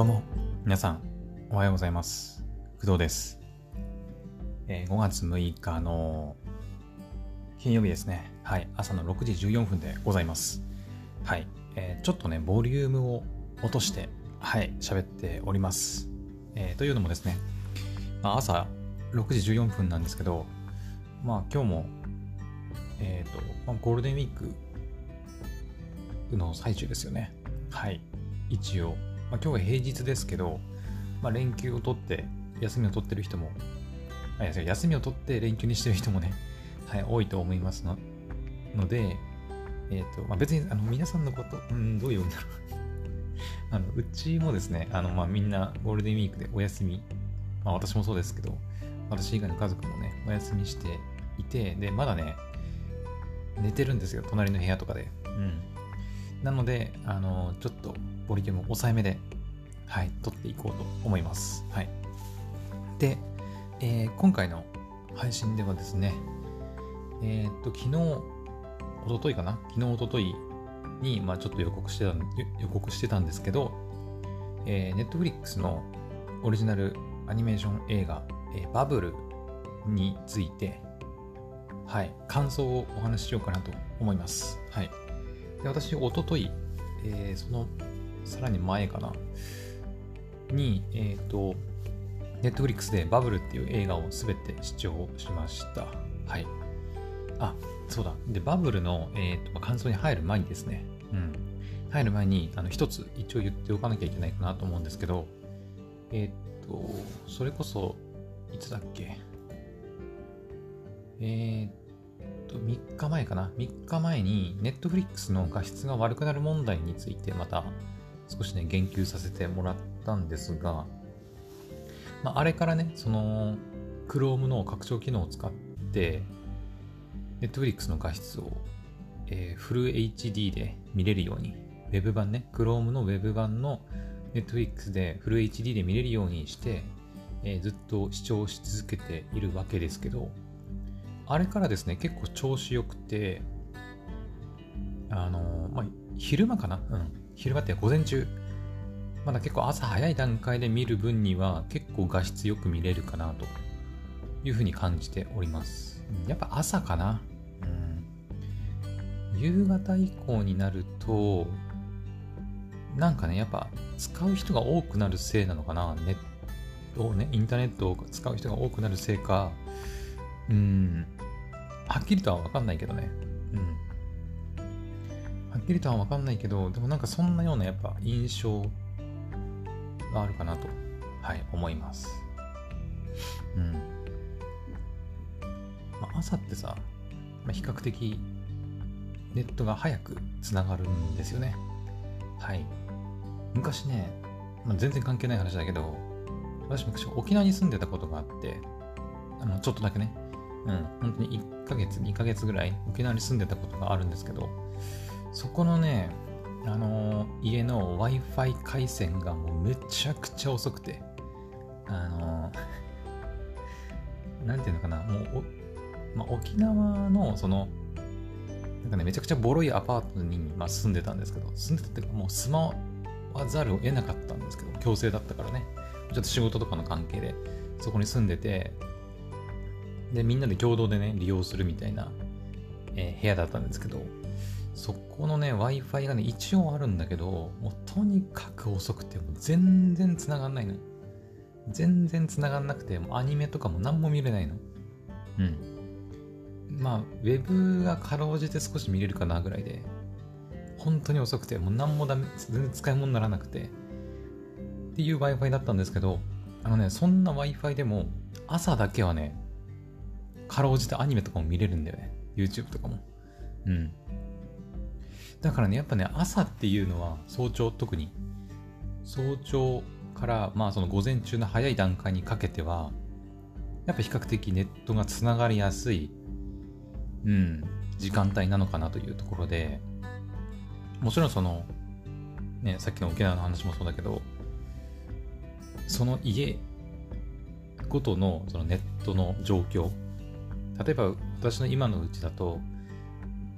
どうも、皆さん、おはようございます。工藤です。えー5月6日の金曜日ですね。はい、朝の6時14分でございます。はい、えーちょっとね、ボリュームを落として、はい、喋っております。えーというのもですね、まあ、朝6時14分なんですけど、まあ今日も、えっ、と、まあ、ゴールデンウィークの最中ですよね。はい、一応。まあ、今日は平日ですけど、まあ、連休を取って、休みを取ってる人も、休みを取って連休にしてる人もね、はい、多いと思いますのので、えっ、と、まあ、別にあの皆さんのこと、うん、どういうんだろう。あのうちもですね、あのまあ、みんなゴールデンウィークでお休み、まあ、私もそうですけど、私以外の家族もね、お休みしていて、で、まだね、寝てるんですよ、隣の部屋とかで。うん。なので、あの、ちょっとボリューム抑えめで、はい、撮っていこうと思います。はい。で、えー今回の配信ではですね、えーっと、昨日、一昨日かな？昨日、一昨日に、まあちょっと予告してた、予告してたんですけど、えー、Netflix のオリジナルアニメーション映画、えーバブルについて、はい、感想をお話ししようかなと思います。はい。で私、一昨日、えーその、さらに前かな、に、えっ、と、Netflix でバブルっていう映画をすべて視聴しました。はい。あ、そうだ。で、バブルの、えーと感想に入る前にですね、うん。入る前に、あの、一つ一応言っておかなきゃいけないかなと思うんですけど、えっ、と、それこそ、いつだっけ？えっ、と、3日前かな ?3 日前に、Netflix の画質が悪くなる問題について、また、少しね、言及させてもらったんですが、まあ、あれからね、その、Chrome の拡張機能を使って、Netflix の画質を、えーフル HD で見れるように、Web 版ね、Chrome の Web 版の Netflix でフル HD で見れるようにして、えーずっと視聴し続けているわけですけど、あれからですね、結構調子良くて、あのーまあ、昼間かな？うん。昼間って午前中。まだ結構朝早い段階で見る分には結構画質よく見れるかなというふうに感じております。やっぱ朝かなうん。夕方以降になると、なんかね、やっぱ使う人が多くなるせいなのかなネットをね、インターネットを使う人が多くなるせいか、うん、はっきりとは分かんないけどね。うん。はっきりとは分かんないけど、でもなんかそんなようなやっぱ印象があるかなと、はい、思います。うん。まあ、朝ってさ、まあ、比較的ネットが早くつながるんですよね。はい。昔ね、まあ、全然関係ない話だけど、私昔沖縄に住んでたことがあって、あの、ちょっとだけね、うん、本当に1ヶ月、2ヶ月ぐらい沖縄に住んでたことがあるんですけど、そこのね、あの家の Wi-Fi 回線がもうめちゃくちゃ遅くて、あのー なんていうのかな、もうお、まあ、沖縄のその、なんかね、めちゃくちゃボロいアパートに、まあ、住んでたんですけど、住んでたっていうかもう住まわざるを得なかったんですけど、強制だったからね、ちょっと仕事とかの関係で、そこに住んでて、で、みんなで共同でね、利用するみたいな、えー部屋だったんですけど、そこのね、Wi-Fi がね、一応あるんだけど、もうとにかく遅くて、もう全然繋がんないの。全然繋がんなくて、もうアニメとかも何も見れないの。うん。まあ、ウェブがかろうじて少し見れるかなぐらいで、本当に遅くて、もう何もダメ、全然使い物にならなくて、っていう Wi-Fi だったんですけど、あのね、そんな Wi-Fi でも、朝だけはね、かろうじてアニメとかも見れるんだよね。YouTube とかも。うん。だからね、やっぱね、朝っていうのは、早朝特に、早朝から、まあその午前中の早い段階にかけては、やっぱ比較的ネットがつながりやすい、うん、時間帯なのかなというところで、もちろんその、ね、さっきの沖縄の話もそうだけど、その家ごとのそのネットの状況、例えば私の今のうちだと、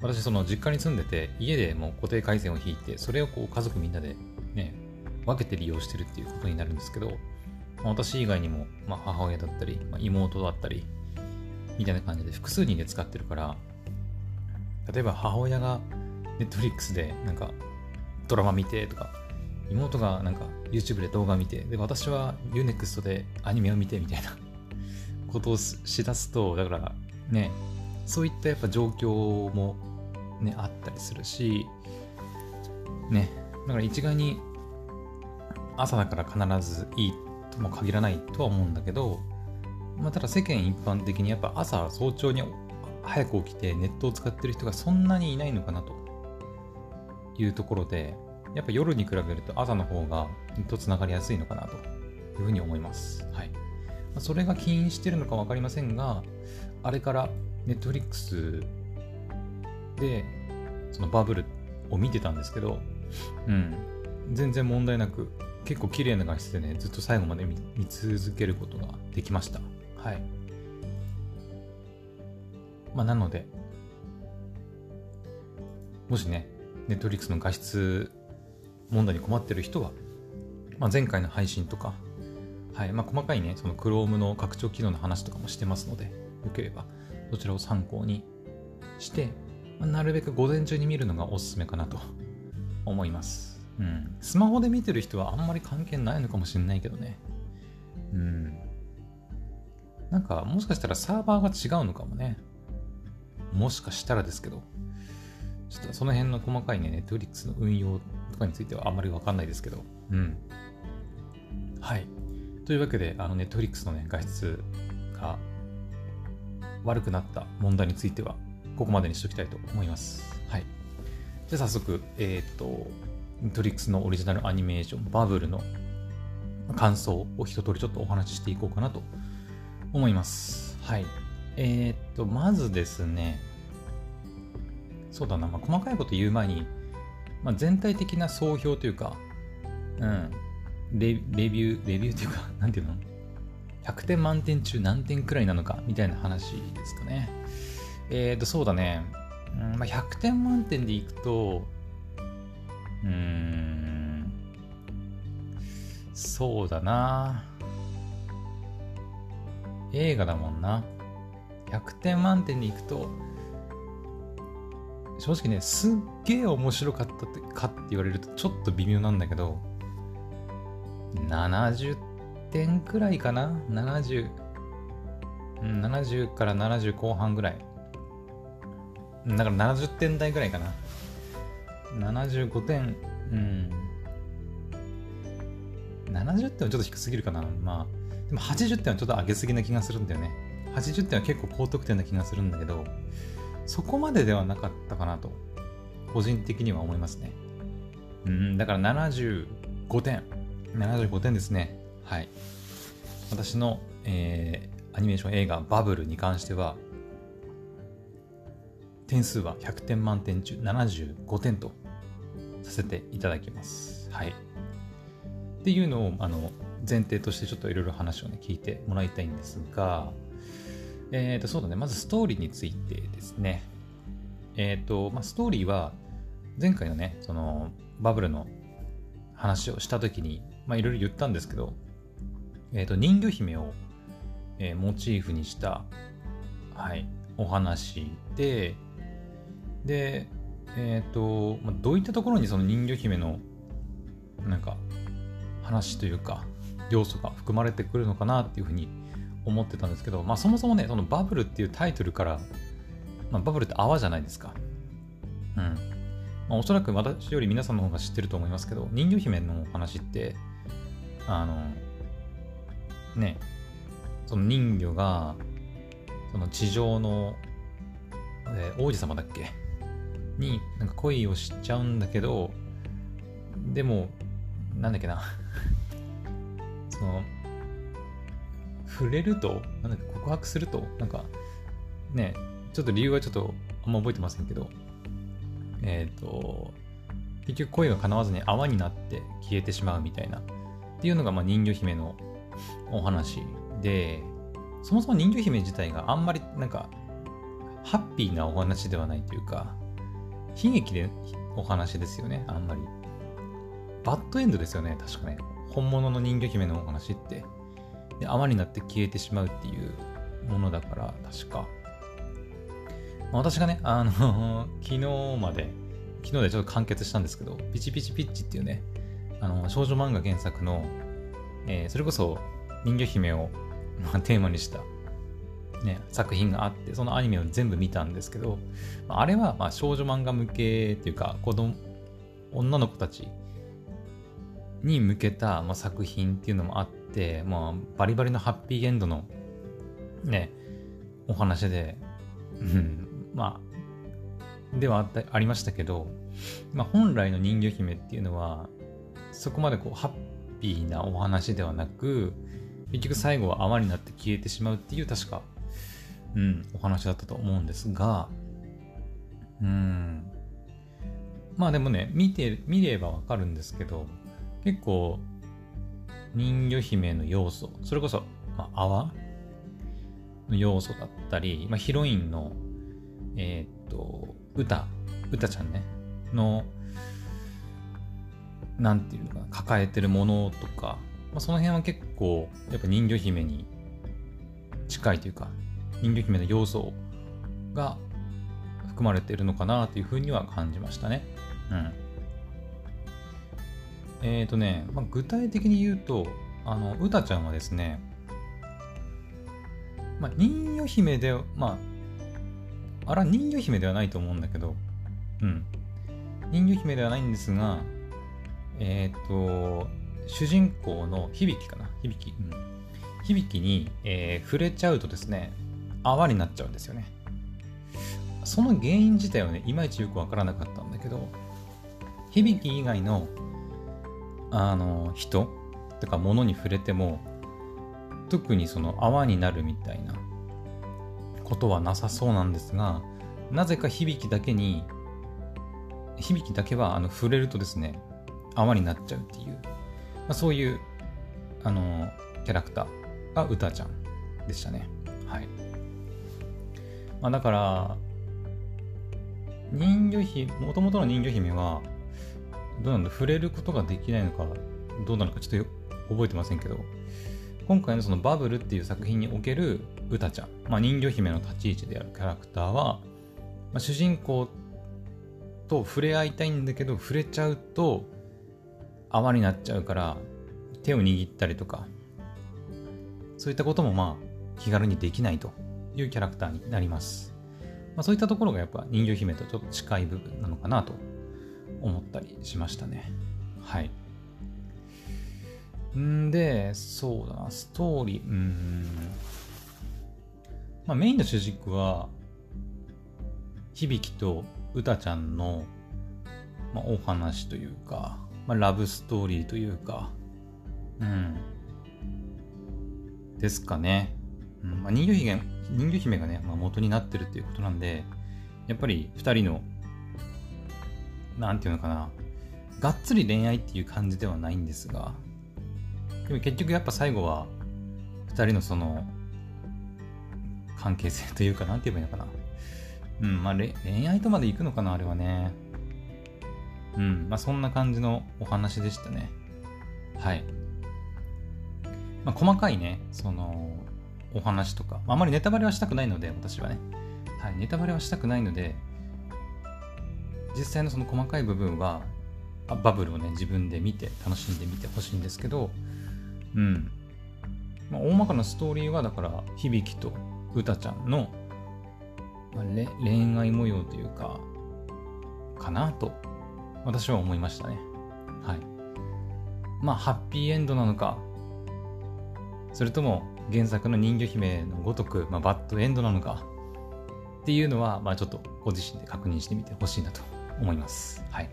私その実家に住んでて、家でもう固定回線を引いて、それをこう家族みんなでね、分けて利用してるっていうことになるんですけど、まあ、私以外にも、まあ、母親だったり、ま、妹だったり、みたいな感じで複数人で使ってるから、例えば母親が Netflix でなんかドラマ見てとか、妹がなんか YouTube で動画見て、で、私は Unext でアニメを見てみたいなことをしだすと、だからね、そういったやっぱ状況もね、あったりするし、ね、だから一概に朝だから必ずいいとも限らないとは思うんだけど、まあ、ただ世間一般的にやっぱ朝早朝に早く起きてネットを使ってる人がそんなにいないのかなというところで、やっぱ夜に比べると朝の方がネットつながりやすいのかなというふうに思います。はい。それが起因してるのか分かりませんが、あれからネットフリックスでそのバブルを見てたんですけど、うん、全然問題なく結構綺麗な画質でね、ずっと最後まで見続けることができました。はい。まあ、なので、もしね、ネットフリックスの画質問題に困ってる人は、まあ、前回の配信とか、はいまあ、細かいね、その Chrome の拡張機能の話とかもしてますので、よければそちらを参考にして、なるべく午前中に見るのがおすすめかなと 思います。うん。スマホで見てる人はあんまり関係ないのかもしれないけどね。うん。なんか、もしかしたらサーバーが違うのかもね。もしかしたらですけど。ちょっとその辺の細かいね、ネットフリックスの運用とかについてはあんまりわかんないですけど。うん。はい。というわけで、あの、ネットフリックスのね、画質が悪くなった問題については、ここまでにしておきたいと思います。はい。じゃあ早速、えっ、ー、と、トリックスのオリジナルアニメーション、バブルの感想を一通りちょっとお話ししていこうかなと思います。はい。えー、っと、まずですね、そうだな、まあ、細かいこと言う前に、まあ、全体的な総評というか、うん、レレビュー、レビューというか、なんていうの ?100 点満点中何点くらいなのかみたいな話ですかね。えー、っと、そうだね、まあ、100点満点でいくと、うーん、そうだな。映画だもんな。100点満点にいくと、正直ね、すっげえ面白かったってかって言われるとちょっと微妙なんだけど、70点くらいかな ?70、うん、70から70後半ぐらい。だから70点台ぐらいかな。75点、うん。70点はちょっと低すぎるかな。まあ、でも80点はちょっと上げすぎな気がするんだよね。80点は結構高得点な気がするんだけど、そこまでではなかったかなと、個人的には思いますね。うん、だから75点。75点ですね。はい。私の、えー、アニメーション映画バブルに関しては、点数は100点満点中75点とさせていただきます。はい。っていうのを、あの、前提としてちょっといろいろ話をね、聞いてもらいたいんですが、えっ、ー、と、そうだね。まずストーリーについてですね。えっ、ー、と、まあ、ストーリーは、前回のね、その、バブルの話をしたときに、まあ、いろいろ言ったんですけど、えっ、ー、と、人魚姫を、えー、モチーフにした、はい、お話で、で、えっ、ー、と、まあ、どういったところにその人魚姫の、なんか、話というか、要素が含まれてくるのかなっていうふうに思ってたんですけど、まあそもそもね、そのバブルっていうタイトルから、まあ、バブルって泡じゃないですか。うん。まあ、おそらく私より皆さんの方が知ってると思いますけど、人魚姫の話って、あの、ね、その人魚が、その地上の、えー、王子様だっけになんか恋をしちゃうんだけど、でも、なんだっけな。その、触れると、なんだっけ、告白すると、なんか、ね、ちょっと理由はちょっとあんま覚えてませんけど、えっ、ー、と、結局恋が叶わずに泡になって消えてしまうみたいな、っていうのが、まあ、人魚姫のお話で、そもそも人魚姫自体があんまりなんか、ハッピーなお話ではないというか、悲劇でお話ですよね、あんまり。バッドエンドですよね、確かね。本物の人魚姫のお話って。で、泡になって消えてしまうっていうものだから、確か。私がね、あの 昨日まで、昨日でちょっと完結したんですけど、ピチピチピッチっていうね、あの、少女漫画原作の、えー、それこそ人魚姫を、まあ、テーマにした、ね、作品があって、そのアニメを全部見たんですけど、あれはまあ少女漫画向けっていうか、子供、女の子たちに向けた、まあ、作品っていうのもあって、まあ、バリバリのハッピーエンドのね、お話で、うん、まあ、ではありましたけど、まあ、本来の人魚姫っていうのは、そこまでこう、ハッピーなお話ではなく、結局最後は泡になって消えてしまうっていう確か、うん、お話だったと思うんですが、うん。まあでもね、見て、見ればわかるんですけど、結構、人魚姫の要素、それこそ、まあ、泡の要素だったり、まあ、ヒロインの、えー、っと、歌、歌ちゃんね、の、なんていうのかな、抱えてるものとか、まあ、その辺は結構、やっぱ人魚姫に近いというか、人魚姫の要素が含まれているのかなというふうには感じましたね。うん。えっ、ー、とね、まあ、具体的に言うと、あの、うたちゃんはですね、まあ、人魚姫で、まあ、あら、人魚姫ではないと思うんだけど、うん。人魚姫ではないんですが、えっ、ー、と、主人公の響きかな？響うん。響に、えー、触れちゃうとですね、泡になっちゃうんですよね。その原因自体はね、いまいちよくわからなかったんだけど、響き以外のあの人とか物に触れても特にその泡になるみたいなことはなさそうなんですがなぜか響きだけに響きだけはあの触れるとですね泡になっちゃうっていう、まあ、そういうあのキャラクターが歌ちゃんでしたねはい、まあ、だから人魚姫もともとの人魚姫はどうなんだ触れることができないのか、どうなのかちょっと覚えてませんけど、今回のそのバブルっていう作品におけるうたちゃん、まあ、人魚姫の立ち位置であるキャラクターは、まあ、主人公と触れ合いたいんだけど、触れちゃうと泡になっちゃうから、手を握ったりとか、そういったこともまあ気軽にできないと。いうキャラクターになります。まあ、そういったところがやっぱ人魚姫とちょっと近い部分なのかなと思ったりしましたね。はい。んで、そうだな、ストーリー、うん。まあ、メインの主軸は、響と歌ちゃんの、まあ、お話というか、まあ、ラブストーリーというか、うん。ですかね。うんまあ、人魚姫人魚姫がね、まあ、元になってるっていうことなんで、やっぱり2人のなんていうのかな、がっつり恋愛っていう感じではないんですが、でも結局やっぱ最後は、二人のその、関係性というか、なんて言えばいいのかな。うん、まあ恋愛とまで行くのかな、あれはね。うん、まあそんな感じのお話でしたね。はい。まあ細かいね、その、お話とか、あまりネタバレはしたくないので、私はね。はい、ネタバレはしたくないので、実際のその細かい部分はバブルをね自分で見て楽しんでみてほしいんですけどうん、まあ、大まかなストーリーはだから響と歌ちゃんの、まあ、恋愛模様というかかなと私は思いましたね。はい。まあハッピーエンドなのかそれとも原作の人魚姫のごとく、まあ、バッドエンドなのかっていうのは、まあ、ちょっとご自身で確認してみてほしいなと思います。はい。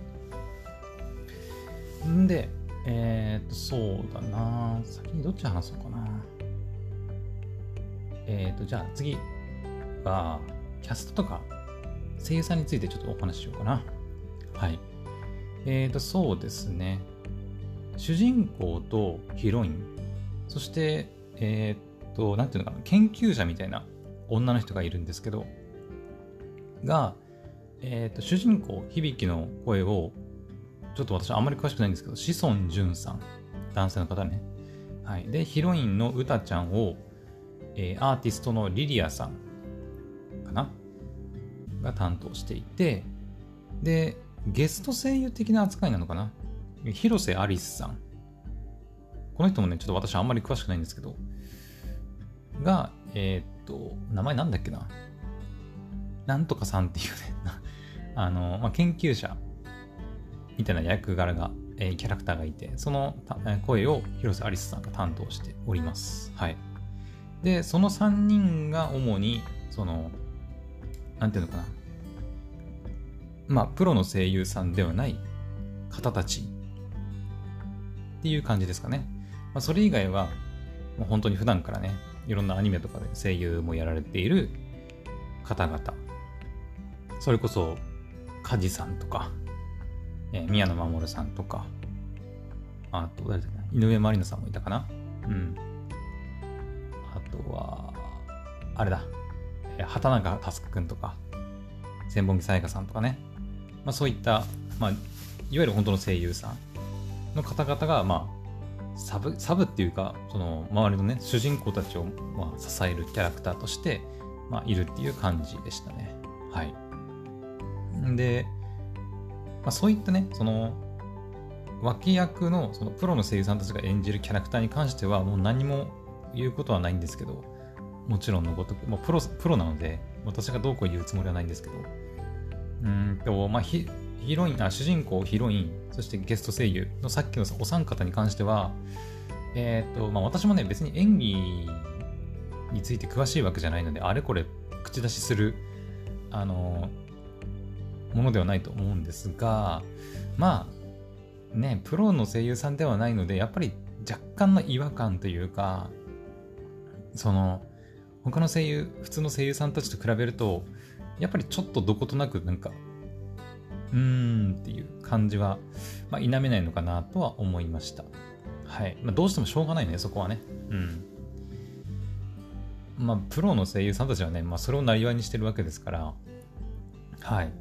んで、えっ、と、そうだな先にどっち話そうかな。えっ、と、じゃあ次は、キャストとか声優さんについてちょっとお話ししようかな。はい。えっ、と、そうですね。主人公とヒロイン、そして、えっ、と、なんていうのかな、研究者みたいな女の人がいるんですけど、が、えっ、と、主人公、響の声を、ちょっと私あんまり詳しくないんですけど、志尊淳さん、男性の方ね。はい。で、ヒロインのうたちゃんを、えー、アーティストのリリアさんかなが担当していて、で、ゲスト声優的な扱いなのかな広瀬アリスさん。この人もね、ちょっと私あんまり詳しくないんですけど、が、えー、っと、名前なんだっけな？なんとかさんっていうね あの、まあ、研究者みたいな役柄が、えー、キャラクターがいて、その声を広瀬アリスさんが担当しております。はい。で、その3人が主に、その、なんていうのかな？まあ、プロの声優さんではない方たちっていう感じですかね。まあ、それ以外は、もう本当に普段からね、いろんなアニメとかで声優もやられている方々。それこそ、梶さんとか、えー、宮野真守さんとか、あと、誰だっけ井上まりなさんもいたかなうん。あとは、あれだ、えー、畑中佑くんとか、千本木さやかさんとかね、まあ、そういった、まあ、いわゆる本当の声優さんの方々が、まあ、サブ、サブっていうか、その周りのね、主人公たちを、まあ、支えるキャラクターとして、まあ、いるっていう感じでしたね。はい。で、まあ、そういったね、その、脇役のそのプロの声優さんたちが演じるキャラクターに関してはもう何も言うことはないんですけど、もちろんのごとく、もうプロ、プロなので、私がどうこう言うつもりはないんですけど、うんと、まあ、ヒロイン、あ、主人公、ヒロイン、そしてゲスト声優のさっきのお三方に関しては、えっ、と、まあ私もね、別に演技について詳しいわけじゃないので、あれこれ口出しする、あの、ものではないと思うんですが、まあ、ね、プロの声優さんではないので、やっぱり若干の違和感というか、その、他の声優、普通の声優さんたちと比べると、やっぱりちょっとどことなくなんか、うーんっていう感じは、まあ、否めないのかなとは思いました。はい。まあ、どうしてもしょうがないね、そこはね。うん。まあ、プロの声優さんたちはね、まあ、それをなりわいにしてるわけですから、はい。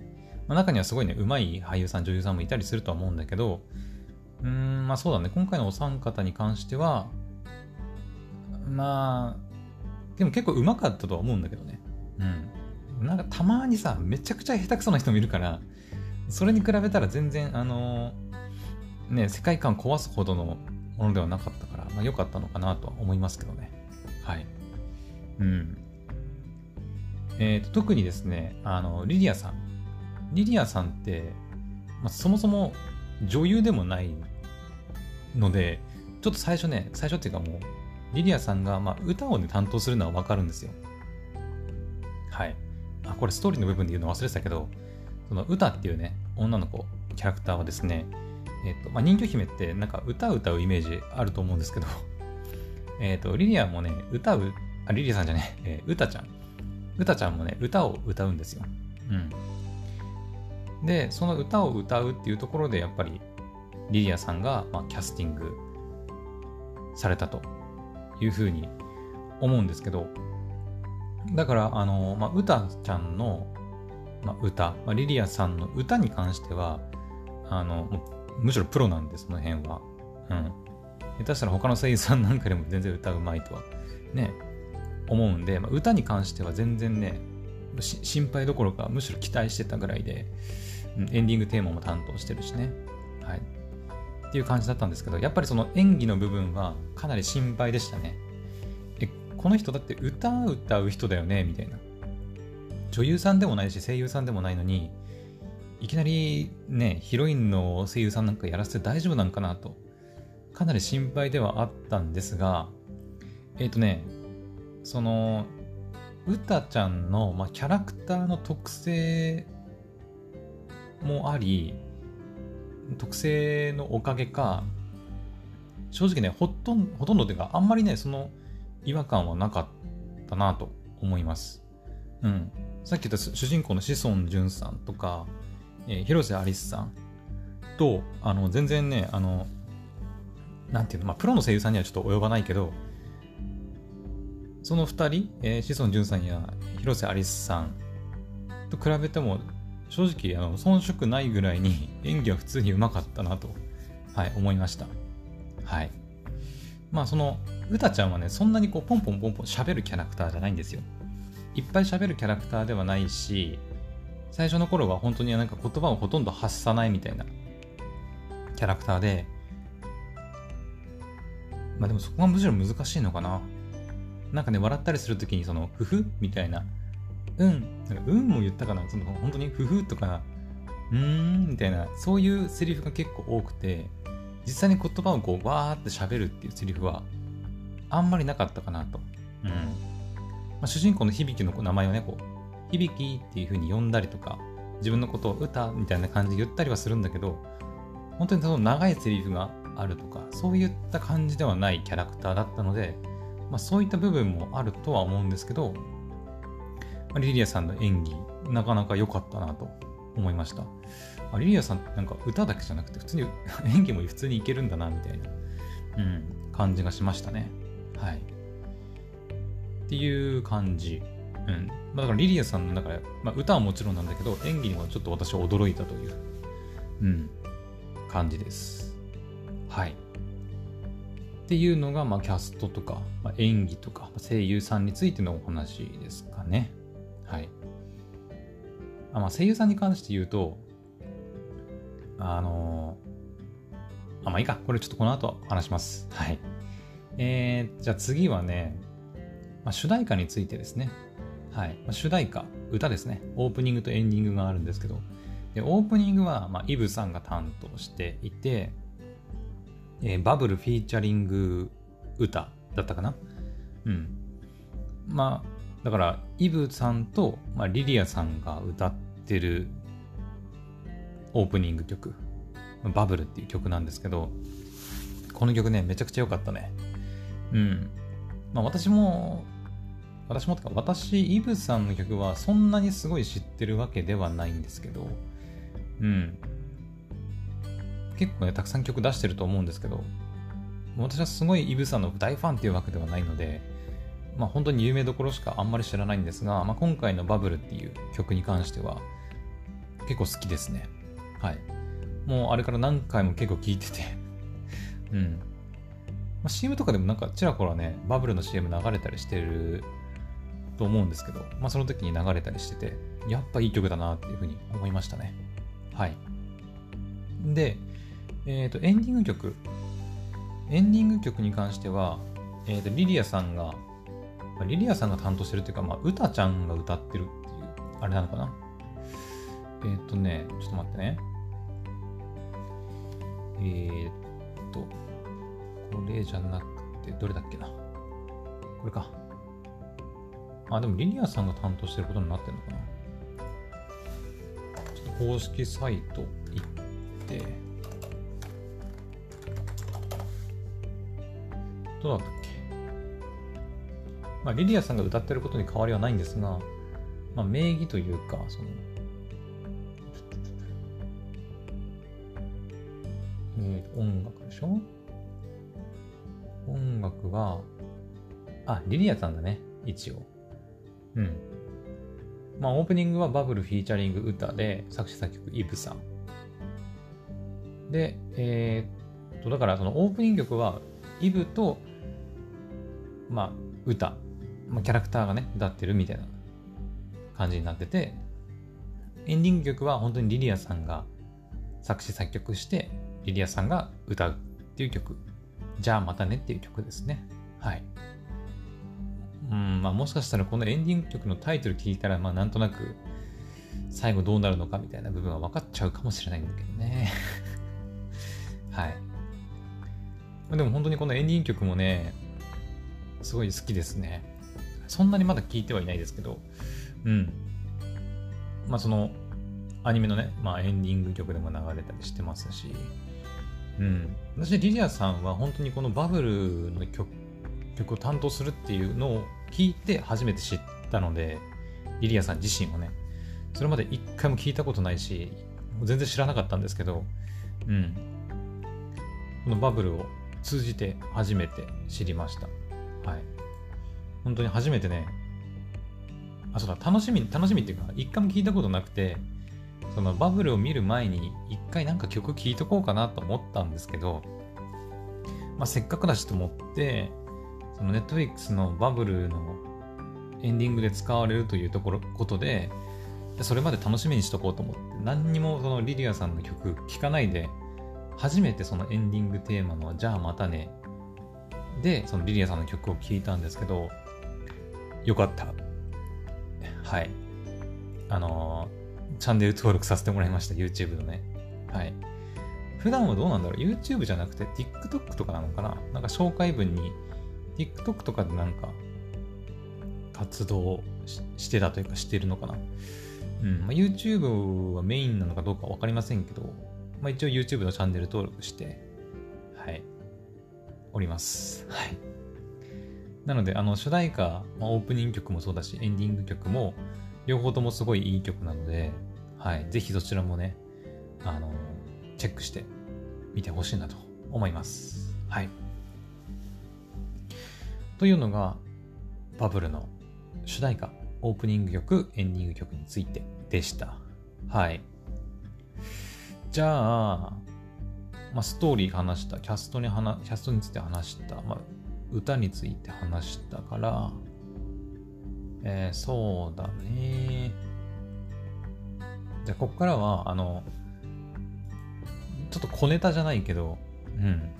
まあ、中にはすごいね、上手い俳優さん、女優さんもいたりするとは思うんだけど、うーん、まあそうだね、今回のお三方に関しては、まあ、でも結構上手かったとは思うんだけどね。うん。なんかたまにさ、めちゃくちゃ下手くそな人もいるから、それに比べたら全然、あの、ね、世界観壊すほどのものではなかったから、まあ良かったのかなとは思いますけどね。はい。うん。えっ、ー、と、特にですね、あの、リリアさん。リリアさんって、まあ、そもそも女優でもないので、ちょっと最初ね、最初っていうかもう、リリアさんが、まあ、歌をね、担当するのはわかるんですよ。はい。あ、これストーリーの部分で言うの忘れてたけど、その歌っていうね、女の子、キャラクターはですね、え、ー、と、まあ、人魚姫ってなんか歌を歌うイメージあると思うんですけど、えっと、リリアもね、歌う、あ、リリアさんじゃねえ、えー、歌ちゃん。歌ちゃんもね、歌を歌うんですよ。うん。で、その歌を歌うっていうところで、やっぱりリリアさんが、まあ、キャスティングされたというふうに思うんですけど、だから、あの、まあ、歌ちゃんの、まあ、歌、まあ、リリアさんの歌に関しては、あの、むしろプロなんで、その辺は。うん。下手したら他の声優さんなんかでも全然歌うまいとは、ね、思うんで、まあ、歌に関しては全然ね、心配どころか、むしろ期待してたぐらいで、エンディングテーマも担当してるしね。はい。っていう感じだったんですけど、やっぱりその演技の部分はかなり心配でしたね。え、この人だって歌歌う人だよね？みたいな。女優さんでもないし声優さんでもないのに、いきなりね、ヒロインの声優さんなんかやらせて大丈夫なんかなと、かなり心配ではあったんですが、えっ、ー、とね、その、うたちゃんの、まあ、キャラクターの特性もあり、特性のおかげか、正直ね、ほとんほとんどというか、あんまりね、その違和感はなかったなと思います。うん。さっき言った主人公の志尊淳さんとか、えー、広瀬アリスさんと、あの、全然ね、あの、なんていうの、まあ、プロの声優さんにはちょっと及ばないけど、その二人、えー、志尊淳さんや広瀬アリスさんと比べても正直あの遜色ないぐらいに演技は普通にうまかったなと、はい、思いました。はい。まあその、うたちゃんはね、そんなにこうポンポンポンポン喋るキャラクターじゃないんですよ。いっぱい喋るキャラクターではないし、最初の頃は本当になんか言葉をほとんど発さないみたいなキャラクターで、まあでもそこがむしろ難しいのかな。なんかね、笑ったりするときにその、ふふみたいな、うん、なんかうんも言ったかな、その本当にふふとか、うーんみたいな、そういうセリフが結構多くて、実際に言葉をこう、わーって喋るっていうセリフは、あんまりなかったかなと。うん。まあ、主人公の響の名前をね、こう、響っていう風に呼んだりとか、自分のことを歌みたいな感じで言ったりはするんだけど、本当にその長いセリフがあるとか、そういった感じではないキャラクターだったので、まあ、そういった部分もあるとは思うんですけど、リリアさんの演技、なかなか良かったなと思いました。リリアさんなんか歌だけじゃなくて、普通に 演技も普通にいけるんだな、みたいな、うん、感じがしましたね。はい。っていう感じ。うん。まあ、だからリリアさんの、だから、まあ、歌はもちろんなんだけど、演技にもちょっと私は驚いたという、うん、感じです。はい。っていうのが、まあ、キャストとか、まあ、演技とか、声優さんについてのお話ですかね。はい。あまあ、声優さんに関して言うと、あのー、あ、まあいいか。これちょっとこの後話します。はい。えー、じゃあ次はね、まあ、主題歌についてですね。はい。まあ、主題歌、歌ですね。オープニングとエンディングがあるんですけど、でオープニングは、まあ、イブさんが担当していて、えー、バブルフィーチャリング歌だったかなうん。まあ、だから、イブさんと、まあ、リリアさんが歌ってるオープニング曲、バブルっていう曲なんですけど、この曲ね、めちゃくちゃ良かったね。うん。まあ私も、私もとか、私、イブさんの曲はそんなにすごい知ってるわけではないんですけど、うん。結構ね、たくさん曲出してると思うんですけど、私はすごいイブさんの大ファンっていうわけではないので、まあ本当に有名どころしかあんまり知らないんですが、まあ今回のバブルっていう曲に関しては結構好きですね。はい。もうあれから何回も結構聴いててうん。まあ、CM とかでもなんかちらほらね、バブルの CM 流れたりしてると思うんですけど、まあその時に流れたりしてて、やっぱいい曲だなっていうふうに思いましたね。はい。で、えっ、ー、と、エンディング曲。エンディング曲に関しては、えっ、ー、と、リリアさんが、リリアさんが担当してるっていうか、まあ、歌ちゃんが歌ってるっていう、あれなのかなえっ、ー、とね、ちょっと待ってね。えー、っと、これじゃなくて、どれだっけな。これか。あ、でもリニアさんが担当してることになってるのかな。ちょっと公式サイト行って、どうだったっけまあ、リリアさんが歌ってることに変わりはないんですが、まあ、名義というか、その、えー、音楽でしょ音楽は、あ、リリアさんだね、一応。うん。まあ、オープニングはバブルフィーチャリング歌で、作詞作曲イブさん。で、えー、っと、だからそのオープニング曲は、イブと、まあ、歌、まあ、キャラクターがね、歌ってるみたいな感じになってて、エンディング曲は本当にリリアさんが作詞作曲して、リリアさんが歌うっていう曲。じゃあまたねっていう曲ですね。はい。うん、まあもしかしたらこのエンディング曲のタイトル聞いたら、まあなんとなく最後どうなるのかみたいな部分は分かっちゃうかもしれないんだけどね。はい。でも本当にこのエンディング曲もね、すごい好きですね。そんなにまだ聞いてはいないですけど、うん。まあその、アニメのね、まあエンディング曲でも流れたりしてますし、うん。私、リリアさんは本当にこのバブルの曲曲を担当するっていうのを聞いて初めて知ったので、リリアさん自身をね、それまで一回も聞いたことないし、全然知らなかったんですけど、うん。このバブルを通じて初めて知りました。はい。本当に初めてね、あ、そうだ、楽しみ、楽しみっていうか、一回も聞いたことなくて、そのバブルを見る前に一回なんか曲聴いとこうかなと思ったんですけど、まあ、せっかくだしと思って、そのネットフリックスのバブルのエンディングで使われるというところ、ことで、それまで楽しみにしとこうと思って、何にもそのリリアさんの曲聴かないで、初めてそのエンディングテーマの、じゃあまたね、で、そのリリアさんの曲を聴いたんですけど、よかった。はい。あのー、チャンネル登録させてもらいました、YouTube のね。はい。普段はどうなんだろう ?YouTube じゃなくて TikTok とかなのかな？なんか紹介文に TikTok とかでなんか活動してたというかしてるのかなうん。まあ、YouTube はメインなのかどうかわかりませんけど、まあ一応 YouTube のチャンネル登録して、はい、おります。はい。なので、あの、主題歌、まあ、オープニング曲もそうだし、エンディング曲も、両方ともすごいいい曲なので、はい。ぜひそちらもね、あの、チェックしてみてほしいなと思います。はい。というのが、バブルの主題歌、オープニング曲、エンディング曲についてでした。はい。じゃあ、まあ、ストーリー話した、キャストに話、キャストについて話した、まあ、歌について話したから、えー、そうだね。じゃあ、ここからは、あの、ちょっと小ネタじゃないけど、うん。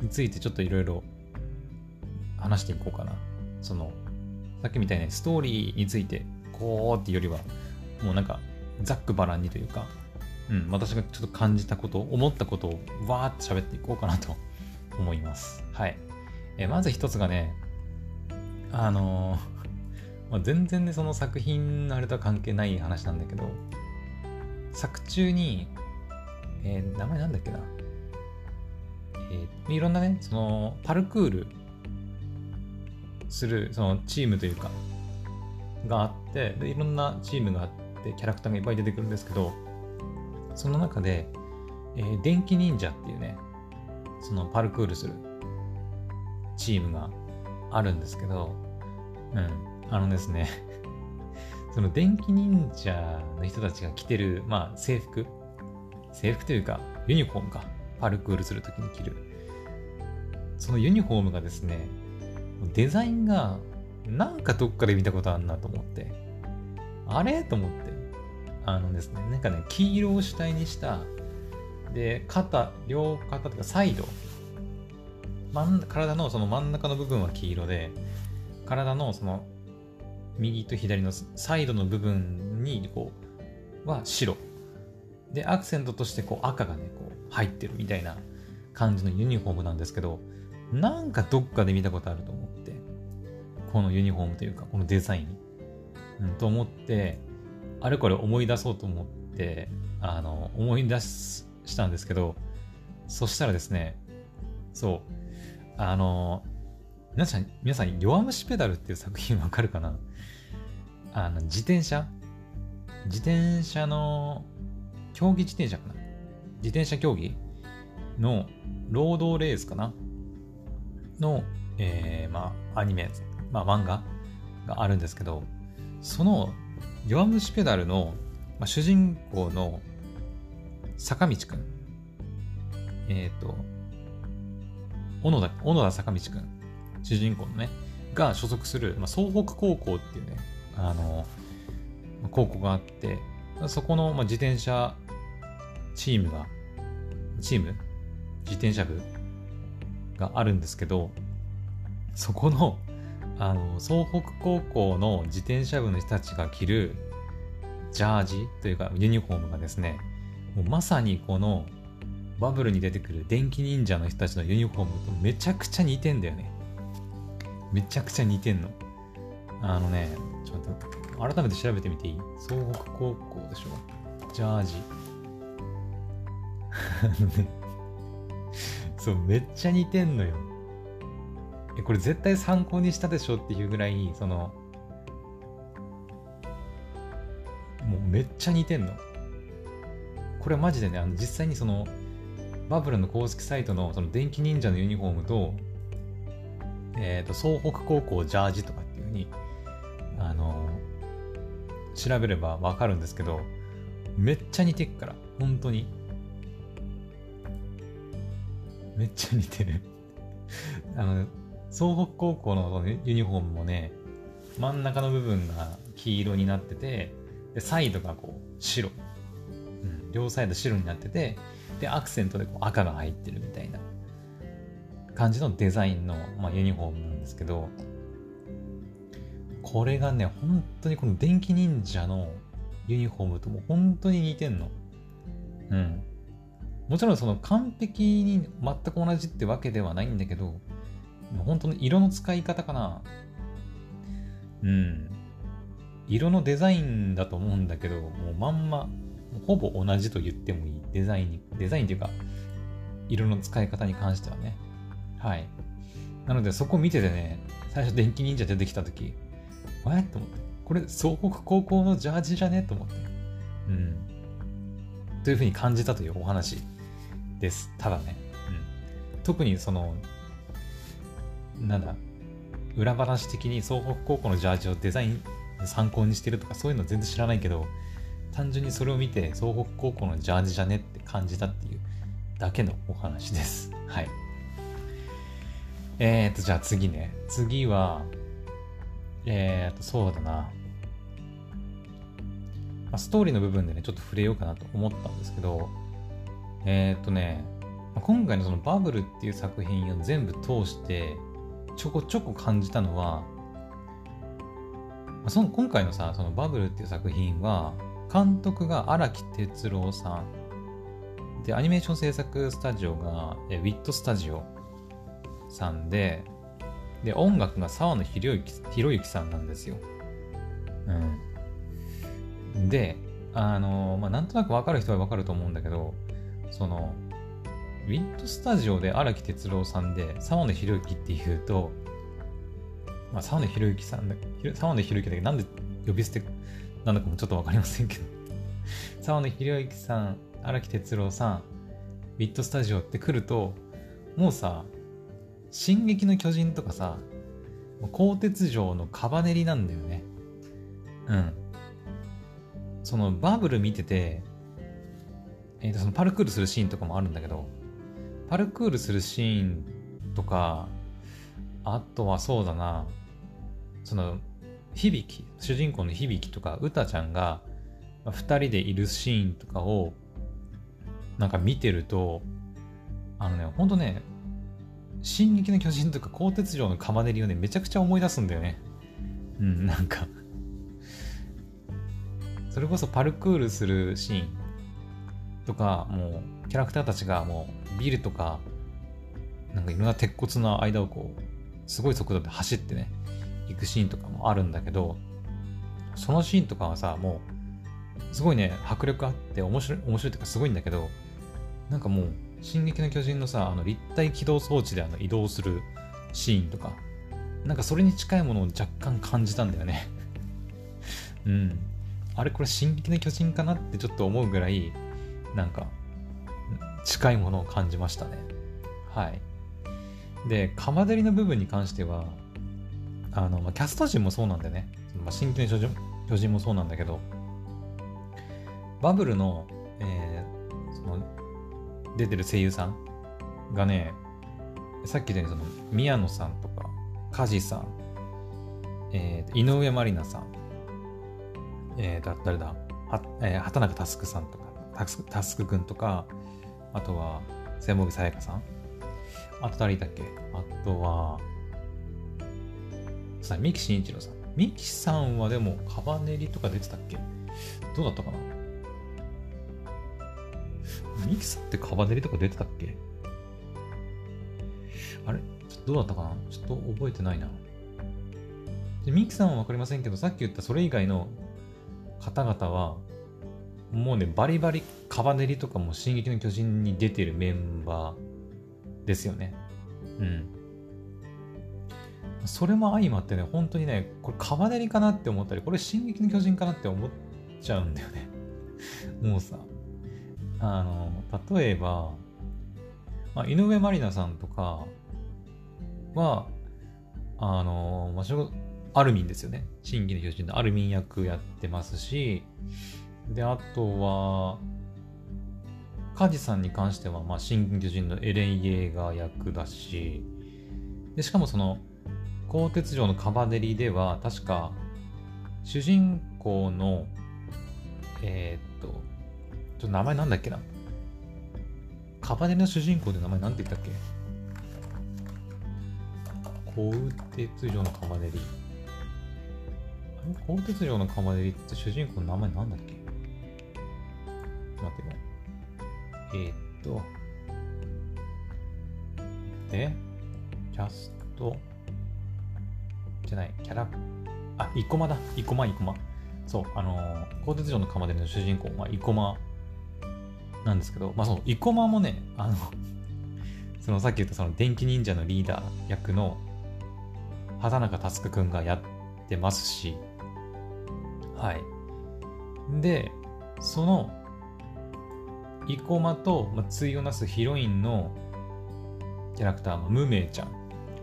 についてちょっといろいろ話していこうかな。その、さっきみたいにストーリーについて、こうっていうよりは、もうなんか、ざっくばらんにというか、うん、私がちょっと感じたこと、思ったことをわーって喋っていこうかなと 思います。はい。えまず一つがね、あのー、まあ、全然ね、その作品のあれとは関係ない話なんだけど、作中に、えー、名前なんだっけな。えー、いろんなね、その、パルクールする、そのチームというか、があって、で、いろんなチームがあって、キャラクターがいっぱい出てくるんですけど、その中で、えー、電気忍者っていうね、そのパルクールするチームがあるんですけど、うん、あのですね その電気忍者の人たちが着てる、まあ制服制服というか、ユニフォームか。パルクールするときに着る。そのユニフォームがですね、デザインがなんかどっかで見たことあるなと思って、あれ？と思って、あのですね、なんかね、黄色を主体にした、で、肩、両肩とかサイド、真ん体のその真ん中の部分は黄色で、体のその右と左のサイドの部分にこうは白。で、アクセントとしてこう赤がね、こう入ってるみたいな感じのユニフォームなんですけど、なんかどっかで見たことあると思って、このユニフォームというか、このデザイン、うん、と思って、あれこれ思い出そうと思って、あの、思い出したんですけど、そしたらですね、そう、あの、皆さん、皆さん、弱虫ペダルっていう作品わかるかな？あの、自転車？自転車の、競技自転車かな？自転車競技の、労働レースかな？の、えー、まあ、アニメ、まあ、漫画があるんですけど、その、弱虫ペダルの、まあ、主人公の坂道くん。えっ、ー、と、小野田、小野田坂道くん、主人公のね、が所属する、まあ、総北高校っていうね、あの、高校があって、そこの、まあ、自転車チームが、チーム？自転車部があるんですけど、そこの、あの、総北高校の自転車部の人たちが着るジャージというかユニフォームがですね、もうまさにこのバブルに出てくる電気忍者の人たちのユニフォームとめちゃくちゃ似てんだよね。めちゃくちゃ似てんの。あのね、ちょっと改めて調べてみていい？総北高校でしょ？ジャージ。あのね、そう、めっちゃ似てんのよ。え、これ絶対参考にしたでしょっていうぐらい、その、もうめっちゃ似てんの。これはマジでね、あの実際にその、バブルの公式サイトのその電気忍者のユニフォームと、えっ、ー、と、総北高校ジャージとかっていうふうに、あの、調べればわかるんですけど、めっちゃ似てっから、本当に。めっちゃ似てる あの、総北高校のユニフォームもね、真ん中の部分が黄色になってて、で、サイドがこう、白。うん、両サイド白になってて、で、アクセントでこう赤が入ってるみたいな感じのデザインの、まあ、ユニフォームなんですけど、これがね、本当にこの電気忍者のユニフォームとも本当に似てんの。うん。もちろんその完璧に全く同じってわけではないんだけど、本当に色の使い方かな。うん。色のデザインだと思うんだけど、もうまんま、ほぼ同じと言ってもいい。デザインに、デザインっていうか、色の使い方に関してはね。はい。なのでそこ見ててね、最初電気忍者出てきたとき、えと思って。これ、総北高校のジャージじゃね？と思って。うん。というふうに感じたというお話です。ただね。うん。特にその、なんだ、裏話的に総北高校のジャージをデザイン参考にしてるとかそういうの全然知らないけど、単純にそれを見て総北高校のジャージじゃねって感じたっていうだけのお話です。はい。えーと、じゃあ次ね。次は、えーと、そうだな。まあ、ストーリーの部分でね、ちょっと触れようかなと思ったんですけど、えーとね、今回のそのバブルっていう作品を全部通してちょこちょこ感じたのは、その今回のさ、そのバブルっていう作品は、監督が荒木哲郎さん。で、アニメーション制作スタジオがえウィットスタジオさんで、で、音楽が沢野博之博之さんなんですよ。うん。で、あの、まあ、なんとなくわかる人はわかると思うんだけど、その、ウィットスタジオで荒木哲郎さんで沢野博之っていうと、まあ、沢野博之さんだ、沢野博之だけど、なんで呼び捨てなのかもちょっとわかりませんけど、沢野博之さん、荒木哲郎さん、ウィットスタジオって来ると、もうさ、進撃の巨人とかさ、鋼鉄城のカバネリなんだよね。うん。そのバブル見てて、えー、とそのパルクールするシーンとかもあるんだけど、パルクールするシーンとか、あとはそうだな、その、響き主人公の響きとか、歌ちゃんが、二人でいるシーンとかを、なんか見てると、あのね、ほんとね、進撃の巨人とか鋼鉄城の釜練りをね、めちゃくちゃ思い出すんだよね。うん、なんかそれこそパルクールするシーンとか、もう、キャラクターたちがもう、ビルとか、なんかいろんな鉄骨の間をこう、すごい速度で走ってね、行くシーンとかもあるんだけど、そのシーンとかはさ、もう、すごいね、迫力あって面白い、面白いっていうかすごいんだけど、なんかもう、進撃の巨人のさ、あの立体起動装置であの移動するシーンとか、なんかそれに近いものを若干感じたんだよね うん。あれこれ進撃の巨人かなってちょっと思うぐらい、なんか、近いものを感じましたね。はい。で、釜照りの部分に関しては、あの、まあ、キャスト陣もそうなんでね、まあ、進撃の巨人巨人もそうなんだけど、バブルの、えー、その、出てる声優さんがね、さっき言ったようにその宮野さんとか、梶さん、えー、井上まりなさん、えー、だ誰だ、はえー、畑中佑さんとか、タスクタスクくんとか、あとは、千本木さやかさん？あと誰いたっけ？あとは、さ、三木慎一郎さん。三木さんはでも、カバネリとか出てたっけ？どうだったかな？ミキさんってカバネリとか出てたっけ？あれ？どうだったかな？ちょっと覚えてないな。でミキさんはわかりませんけど、さっき言ったそれ以外の方々は、もうね、バリバリカバネリとかも進撃の巨人に出てるメンバーですよね。うん。それも相まってね、本当にね、これカバネリかなって思ったり、これ進撃の巨人かなって思っちゃうんだよね。もうさ、あの、例えば、まあ、井上まりなさんとかは、あの、まあ、アルミンですよね。新規の巨人のアルミン役やってますし、で、あとは、カジさんに関しては、まあ、新巨人のエレン・イエーガー役だし、で、しかもその、鋼鉄城のカバデリでは、確か、主人公の、えー、っと、ちょっと名前なんだっけな？カバデリの主人公で名前なんて言ったっけ？鋼鉄城のカバデリ。鋼鉄城のカバデリって主人公の名前なんだっけ？待ってよ。えー、っと、で、キャスト、じゃない、キャラ、あ、生駒だ。生駒、生駒。そう、あのー、鋼鉄城の釜での主人公は生駒なんですけど、まあそう、生駒もね、あの そのさっき言ったその電気忍者のリーダー役の畑中佑くんがやってますし、はい。で、その生駒と、まあ、対をなすヒロインのキャラクターの無名ちゃん、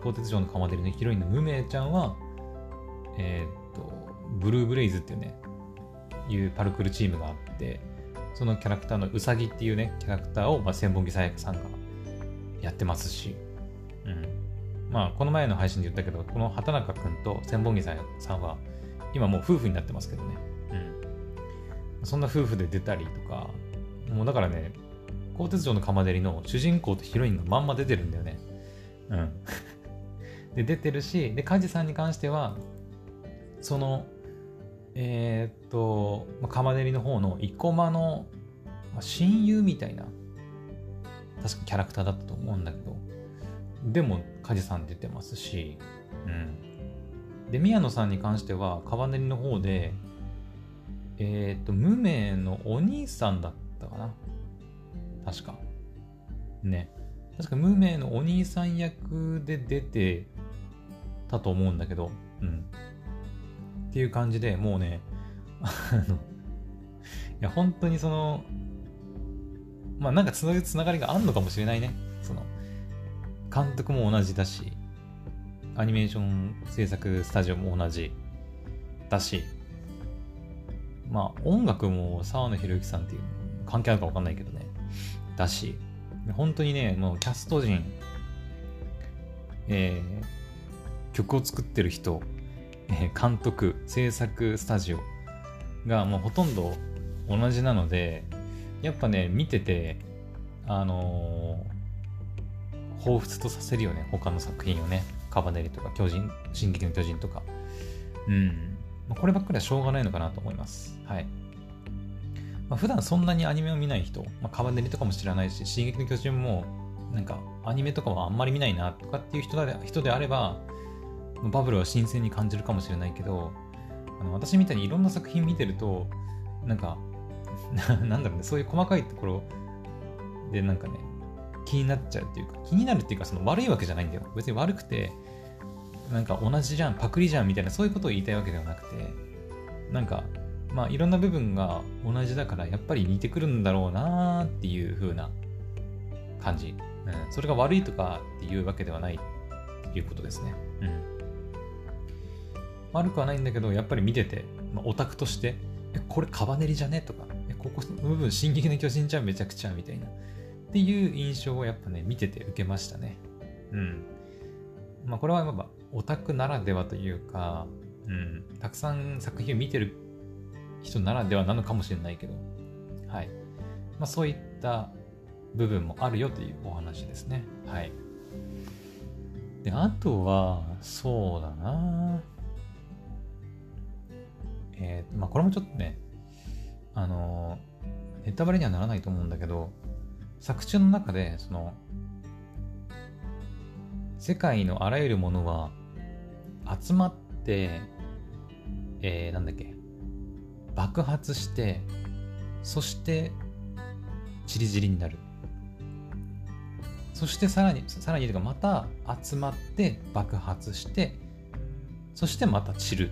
鋼鉄城の釜デリのヒロインの無名ちゃんは、えー、っと、ブルーブレイズっていうね、いうパルクルチームがあって、そのキャラクターのうさぎっていうね、キャラクターを、まあ、千本木さやかさんがやってますし、うん。まあ、この前の配信で言ったけど、この畑中くんと千本木さやかさんは、今もう夫婦になってますけどね。うん。そんな夫婦で出たりとか、もうだからね、鋼鉄城の釜デリの主人公とヒロインがまんま出てるんだよね。うん。で、出てるし、で、梶さんに関しては、その、えー、っと、まあ、釜デリの方の生駒の、まあ、親友みたいな、確かキャラクターだったと思うんだけど、でも、梶さん出てますし、うん。で、宮野さんに関しては、カバネリの方で、えー、っと、無名のお兄さんだっったかな。確か。ね。確か無名のお兄さん役で出てたと思うんだけど、うん。っていう感じでもうね、あの、いや、本当にその、まあなんかつなつながりがあるのかもしれないね。その、監督も同じだし、アニメーション制作スタジオも同じだし、まあ音楽も沢野博之さんっていう関係あるかわかんないけどね。だし、本当にね、もうキャスト陣、えー、曲を作ってる人、えー、監督、制作スタジオがもうほとんど同じなので、やっぱね、見てて、あのー、彷彿とさせるよね、他の作品をね。カバネリとか、巨人、進撃の巨人とか。うん。こればっかりはしょうがないのかなと思います。はい。まあ、普段そんなにアニメを見ない人、まあ、カバネリとかも知らないし、進撃の巨人も、なんか、アニメとかはあんまり見ないなとかっていう人で人であれば、バブルは新鮮に感じるかもしれないけど、あの私みたいにいろんな作品見てると、なんか、なんだろうね、そういう細かいところでなんかね、気になっちゃうっていうか、気になるっていうか、その悪いわけじゃないんだよ。別に悪くて、なんか同じじゃん、パクリじゃんみたいな、そういうことを言いたいわけではなくて、なんか、まあいろんな部分が同じだからやっぱり似てくるんだろうなっていう風な感じ、うん。それが悪いとかっていうわけではないっていうことですね。うん。悪くはないんだけど、やっぱり見てて、まあ、オタクとして、え、これカバネリじゃねとか、え、ここの部分、進撃の巨人ちゃんめちゃくちゃみたいな。っていう印象をやっぱね、見てて受けましたね。うん。まあこれはやっぱオタクならではというか、うん、たくさん作品を見てる人ならではなのかもしれないけど、はい。まあ、そういった部分もあるよというお話ですね。はい。で、あとは、そうだなえー、まあ、これもちょっとね、あのネタバレにはならないと思うんだけど、作中の中で、その、世界のあらゆるものは集まって、えー、なんだっけ、爆発してそしてチリチリになる。そしてさらにさらにというかまた集まって爆発してそしてまた散る。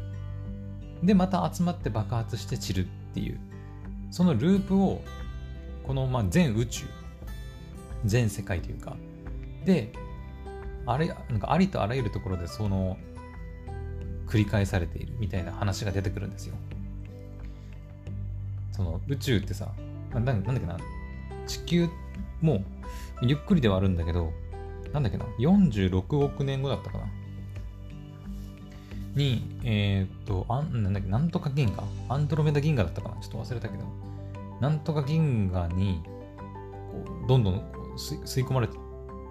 でまた集まって爆発して散るっていう。そのループをこのまあ全宇宙。全世界というか。であれなんかありとあらゆるところでその繰り返されているみたいな話が出てくるんですよ。その宇宙ってさ、ななんだっけな、地球もゆっくりではあるんだけど、なんだっけな、46億年後だったかな。に、えー、っと、あんなんだっけ、なんとか銀河アンドロメダ銀河だったかなちょっと忘れたけど、なんとか銀河に、こう、どんどん吸い込まれて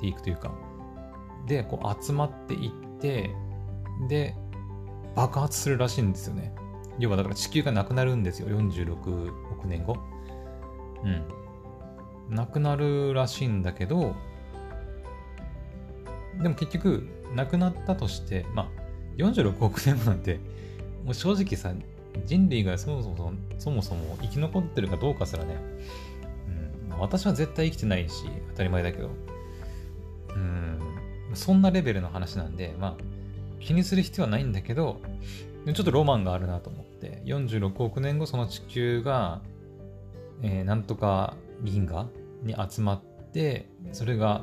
いくというか、で、こう集まっていって、で、爆発するらしいんですよね。要はだから地球がなくなるんですよ。46億年後。うん。なくなるらしいんだけど、でも結局、なくなったとして、まあ、46億年後なんて、もう正直さ、人類がそもそもそもそも生き残ってるかどうかすらね、うん、私は絶対生きてないし、当たり前だけど、うん、そんなレベルの話なんで、まあ、気にする必要はないんだけど、ちょっとロマンがあるなと思って、46億年後その地球が、えー、なんとか銀河に集まって、それが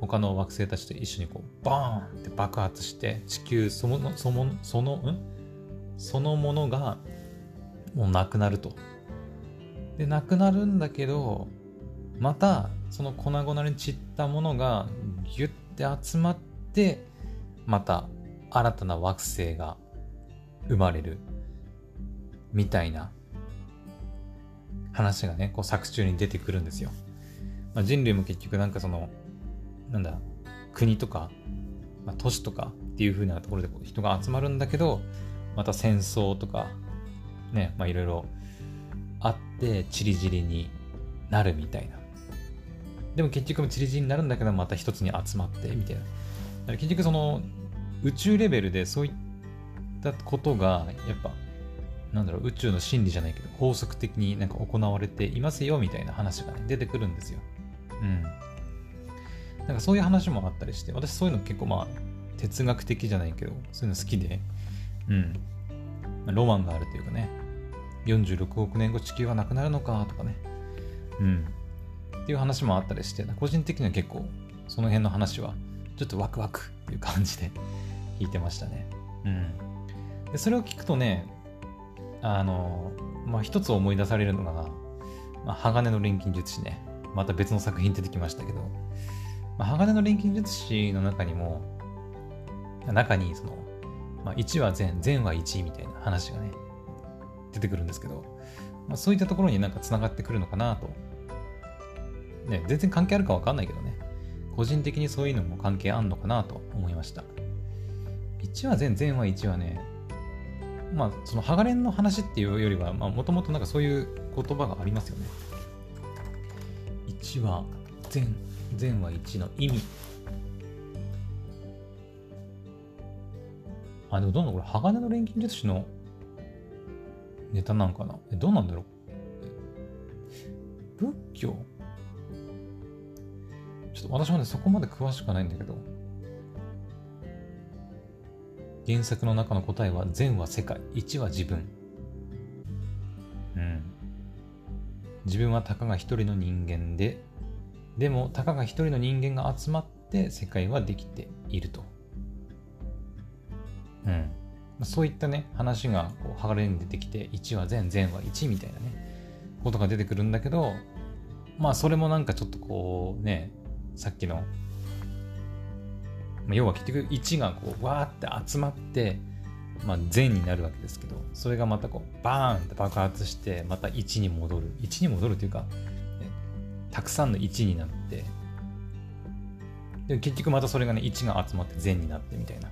他の惑星たちと一緒にこう、バーンって爆発して、地球その、その、その、ん？そのものがもうなくなると。で、なくなるんだけど、また、その粉々に散ったものがギュッて集まって、また新たな惑星が生まれる。みたいな話がね、こう作中に出てくるんですよ。まあ、人類も結局なんかその、なんだ、国とか、まあ、都市とかっていう風なところで人が集まるんだけど、また戦争とか、ね、まあいろいろあって、チリジリになるみたいな。でも結局チリジリになるんだけど、また一つに集まって、みたいな。結局その、宇宙レベルでそういったことが、やっぱ、なんだろう、宇宙の真理じゃないけど、法則的になんか行われていますよ、みたいな話が、ね、出てくるんですよ。うん。なんかそういう話もあったりして、私そういうの結構まあ、哲学的じゃないけど、そういうの好きで、うん。まあ、ロマンがあるというかね、46億年後地球はなくなるのかとかね、うん。っていう話もあったりして、個人的には結構、その辺の話は、ちょっとワクワクっていう感じで聞いてましたね。うん。で、それを聞くとね、あの、まあ、一つ思い出されるのが、まあ、鋼の錬金術師ね。また別の作品出てきましたけど、まあ、鋼の錬金術師の中にも、中にその、まあ、1は善、善は1みたいな話がね、出てくるんですけど、まあ、そういったところになんか繋がってくるのかなと。ね、全然関係あるかわかんないけどね、個人的にそういうのも関係あんのかなと思いました。1は善、善は1はね、まあ、そのハガレンの話っていうよりは、もともとなんかそういう言葉がありますよね。1は善、善は1の意味。あ、でもどうなのこれ、鋼の錬金術師のネタなんかな。え、どうなんだろう。仏教？ちょっと私もね、そこまで詳しくないんだけど、原作の中の答えは善は世界、1は自分。うん。自分はたかが一人の人間で、でもたかが一人の人間が集まって世界はできていると。うん。そういったね、話がこう剥がれに出てきて、1は善、善は1みたいなね、ことが出てくるんだけど、まあそれもなんかちょっとこうね、さっきの、まあ、要は結局1がこうわーって集まって、まあ、善になるわけですけど、それがまたこうバーンって爆発して、また1に戻る。1に戻るというか、ね、たくさんの1になって、で結局またそれがね、1が集まって善になってみたいな。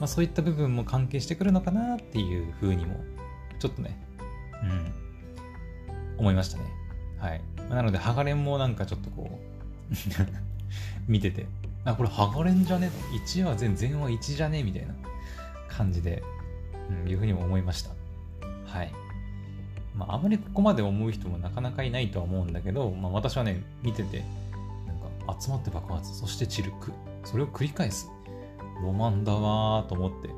まあそういった部分も関係してくるのかなっていうふうにも、ちょっとね、うん、思いましたね。はい。なので、ハガレンもなんかちょっとこう、見てて、あ、これ剥がれんじゃね ?1 は全、全は1じゃね？みたいな感じで、うん、いうふうにも思いました。はい。まあ、あまりここまで思う人もなかなかいないとは思うんだけど、まあ、私はね、見てて、なんか集まって爆発、そして散る、それを繰り返す。ロマンだわーと思って、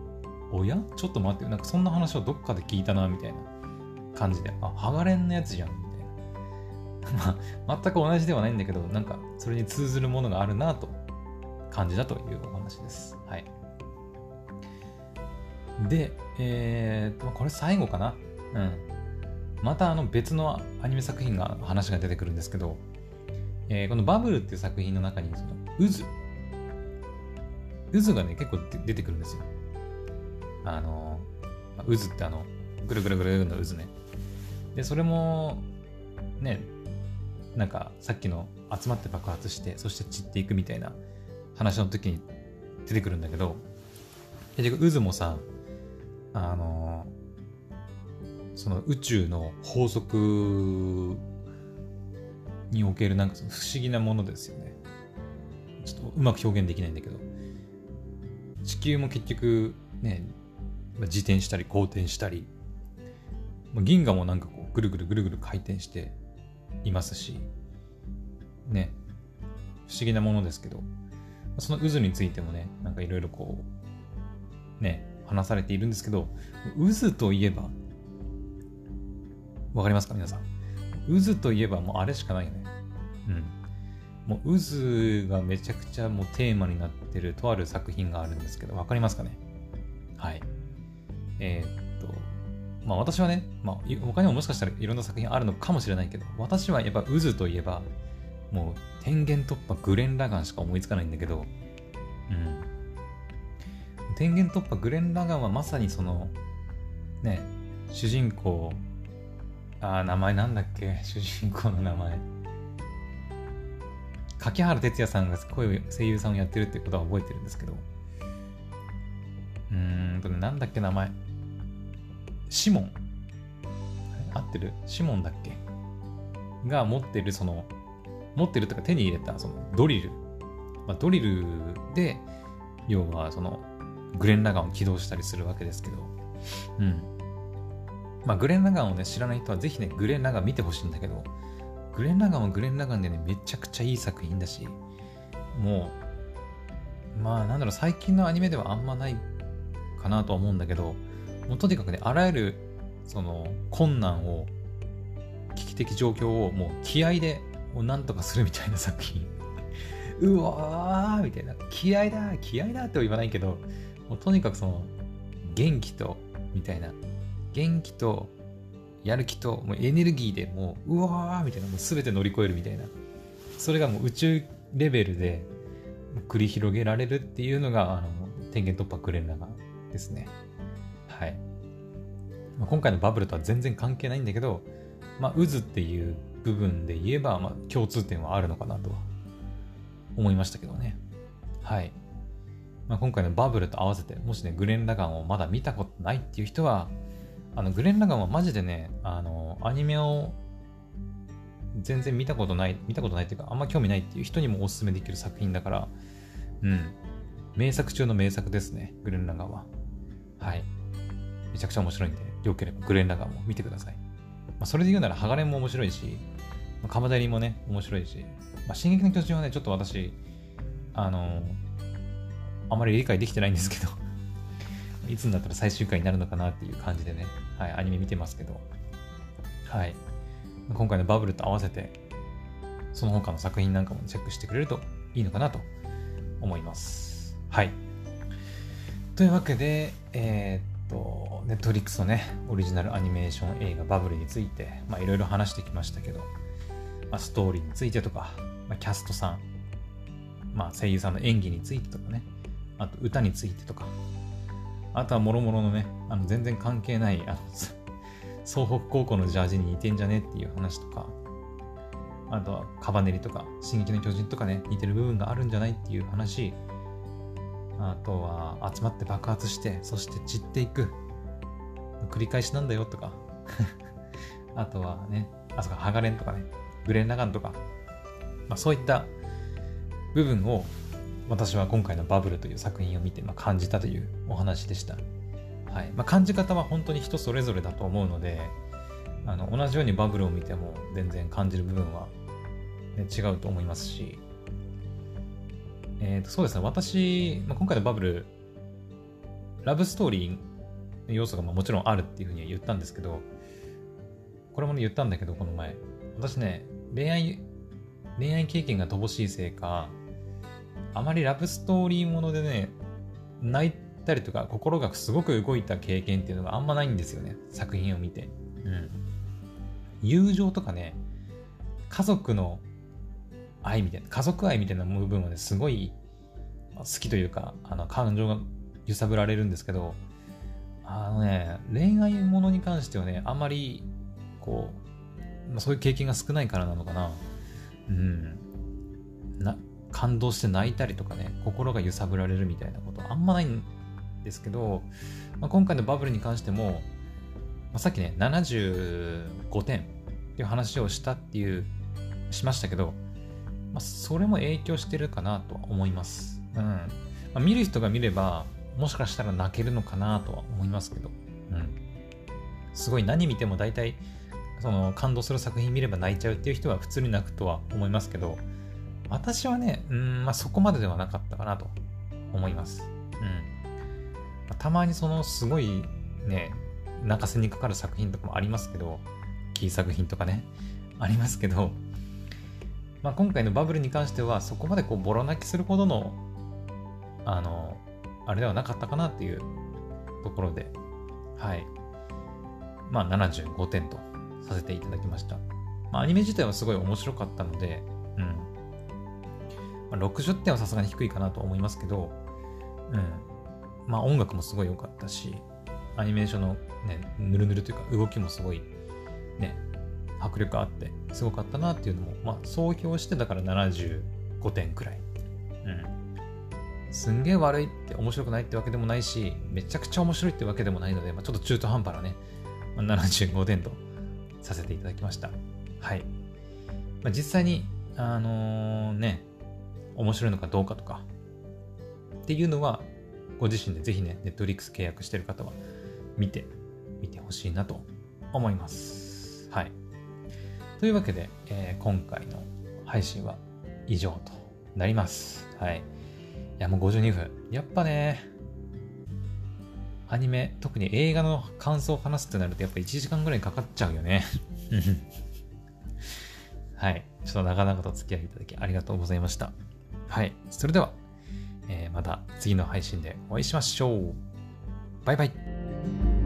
おや？ちょっと待って、なんかそんな話をどっかで聞いたな、みたいな感じで、あ、剥がれんのやつじゃんみたいな、まあ、全く同じではないんだけど、なんか、それに通ずるものがあるなと感じたというお話です。はい。で、えー、と、これ最後かな。うん。またあの別のアニメ作品が話が出てくるんですけど、えー、このバブルっていう作品の中にその渦渦がね結構出てくるんですよあの渦ってあのぐるぐるぐるの渦ねでそれもねなんかさっきの集まって爆発してそして散っていくみたいな話の時に出てくるんだけど結局渦もさあのその宇宙の法則におけるなんか不思議なものですよね。ちょっとうまく表現できないんだけど。地球も結局ね自転したり公転したり銀河もなんかこうぐるぐるぐるぐる回転していますしね。不思議なものですけど。その渦についてもねなんかいろいろこうね話されているんですけど渦といえばわかりますか皆さん？渦といえばもうあれしかないよね。うん。もう渦がめちゃくちゃもうテーマになってるとある作品があるんですけどわかりますかね？はい。えー、っとまあ私はね、まあ、他にももしかしたらいろんな作品あるのかもしれないけど私はやっぱ渦といえばもう天元突破グレン・ラガンしか思いつかないんだけど、うん。天元突破グレン・ラガンはまさにその、ね、主人公、あ、名前なんだっけ？主人公の名前。柿原哲也さんが声を、声優さんをやってるってことは覚えてるんですけど、うーんとね、なんだっけ名前？シモン。合ってる？シモンだっけ？が持ってるその持ってるとか手に入れたそのドリル、まあ、ドリルで要はそのグレン・ラガンを起動したりするわけですけど、うん。まあ、グレン・ラガンをね、知らない人はぜひね、グレン・ラガン見てほしいんだけど、グレン・ラガンはグレン・ラガンでね、めちゃくちゃいい作品だし、もう、まあ、なんだろう、最近のアニメではあんまないかなとは思うんだけど、もうとにかくね、あらゆる、その、困難を、危機的状況をもう気合でをなんとかするみたいな作品。うわーみたいな。気合だ気合だっては言わないけどもうとにかくその元気とみたいな。元気とやる気ともうエネルギーでもううわーみたいな。もう全て乗り越えるみたいな。それがもう宇宙レベルで繰り広げられるっていうのがあの天元突破クレンラガですね。はい、今回のバブルとは全然関係ないんだけどまあ渦っていう部分で言えば、まあ、共通点はあるのかなとは思いましたけどね。はい。まあ、今回のバブルと合わせて、もしね、グレン・ラガンをまだ見たことないっていう人は、あの、グレン・ラガンはマジでね、あの、アニメを全然見たことない、見たことないっていうか、あんま興味ないっていう人にもおすすめできる作品だから、うん。名作中の名作ですね、グレン・ラガンは。はい。めちゃくちゃ面白いんで、よければグレン・ラガンも見てください。まあ、それで言うなら、ハガレンも面白いし、まあ、カマダリもね、面白いし、まあ、進撃の巨人はね、ちょっと私、あのー、あまり理解できてないんですけど いつになったら最終回になるのかなっていう感じでね、はい、アニメ見てますけど、はい。今回のバブルと合わせて、その他の作品なんかもチェックしてくれるといいのかなと思います。はい。というわけで、えー、っと、ネットリックスのね、オリジナルアニメーション映画バブルについて、まあいろいろ話してきましたけど、まあ、ストーリーについてとか、まあ、キャストさん、まあ、声優さんの演技についてとかね、あと歌についてとか、あとはもろもろのね、あの全然関係ない、あの、総北高校のジャージに似てんじゃねっていう話とか、あとはカバネリとか、進撃の巨人とかね、似てる部分があるんじゃないっていう話、あとは集まって爆発して、そして散っていく。繰り返しなんだよとか。あとはね、あ、そっか、ハガレンとかね。グレン・ラガンとか、まあ、そういった部分を私は今回のバブルという作品を見て、まあ、感じたというお話でした。はいまあ、感じ方は本当に人それぞれだと思うので、あの同じようにバブルを見ても全然感じる部分は、ね、違うと思いますし、えー、とそうですね、私、まあ、今回のバブル、ラブストーリーの要素がまあもちろんあるっていうふうには言ったんですけど、これもね言ったんだけど、この前。私ね、恋愛、恋愛経験が乏しいせいか、あまりラブストーリーものでね、泣いたりとか、心がすごく動いた経験っていうのがあんまないんですよね。作品を見て。うん。友情とかね、家族の愛みたいな、家族愛みたいな部分はね、すごい好きというか、あの、感情が揺さぶられるんですけど、あのね、恋愛ものに関してはね、あんまり、こう、まあ、そういう経験が少ないからなのかな。うん。な、感動して泣いたりとかね、心が揺さぶられるみたいなことあんまないんですけど、まあ、今回のバブルに関しても、まあ、さっきね、75点っていう話をしたっていう、しましたけど、まあ、それも影響してるかなとは思います。うん。まあ、見る人が見れば、もしかしたら泣けるのかなとは思いますけど、うん。すごい何見ても大体、その感動する作品見れば泣いちゃうっていう人は普通に泣くとは思いますけど、私はね、うん、まあ、そこまでではなかったかなと思います。うん。たまにそのすごいね、泣かせにかかる作品とかもありますけど、キー作品とかね、ありますけど、まあ、今回のバブルに関してはそこまでこうボロ泣きするほどのあのあれではなかったかなっていうところではいまあ75点とさせていただきました、まあ、アニメ自体はすごい面白かったのでうん、まあ、60点はさすがに低いかなと思いますけどうんまあ音楽もすごい良かったしアニメーションのねぬるぬるというか動きもすごいね迫力あってすごかったなっていうのも、まあ、総評してだから75点くらい。うん。すんげえ悪いって面白くないってわけでもないし、めちゃくちゃ面白いってわけでもないので、まあ、ちょっと中途半端なね、まあ、75点とさせていただきました。はい。まあ、実際に、あのー、ね、面白いのかどうかとか、っていうのは、ご自身でぜひね、Netflix 契約してる方は見てみてほしいなと思います。はい。というわけで、えー、今回の配信は以上となります。はい。いや、もう52分。やっぱね、アニメ、特に映画の感想を話すってなると、やっぱ1時間ぐらいかかっちゃうよね。はい。ちょっと長々とお付き合いいただきありがとうございました。はい。それでは、えー、また次の配信でお会いしましょう。バイバイ。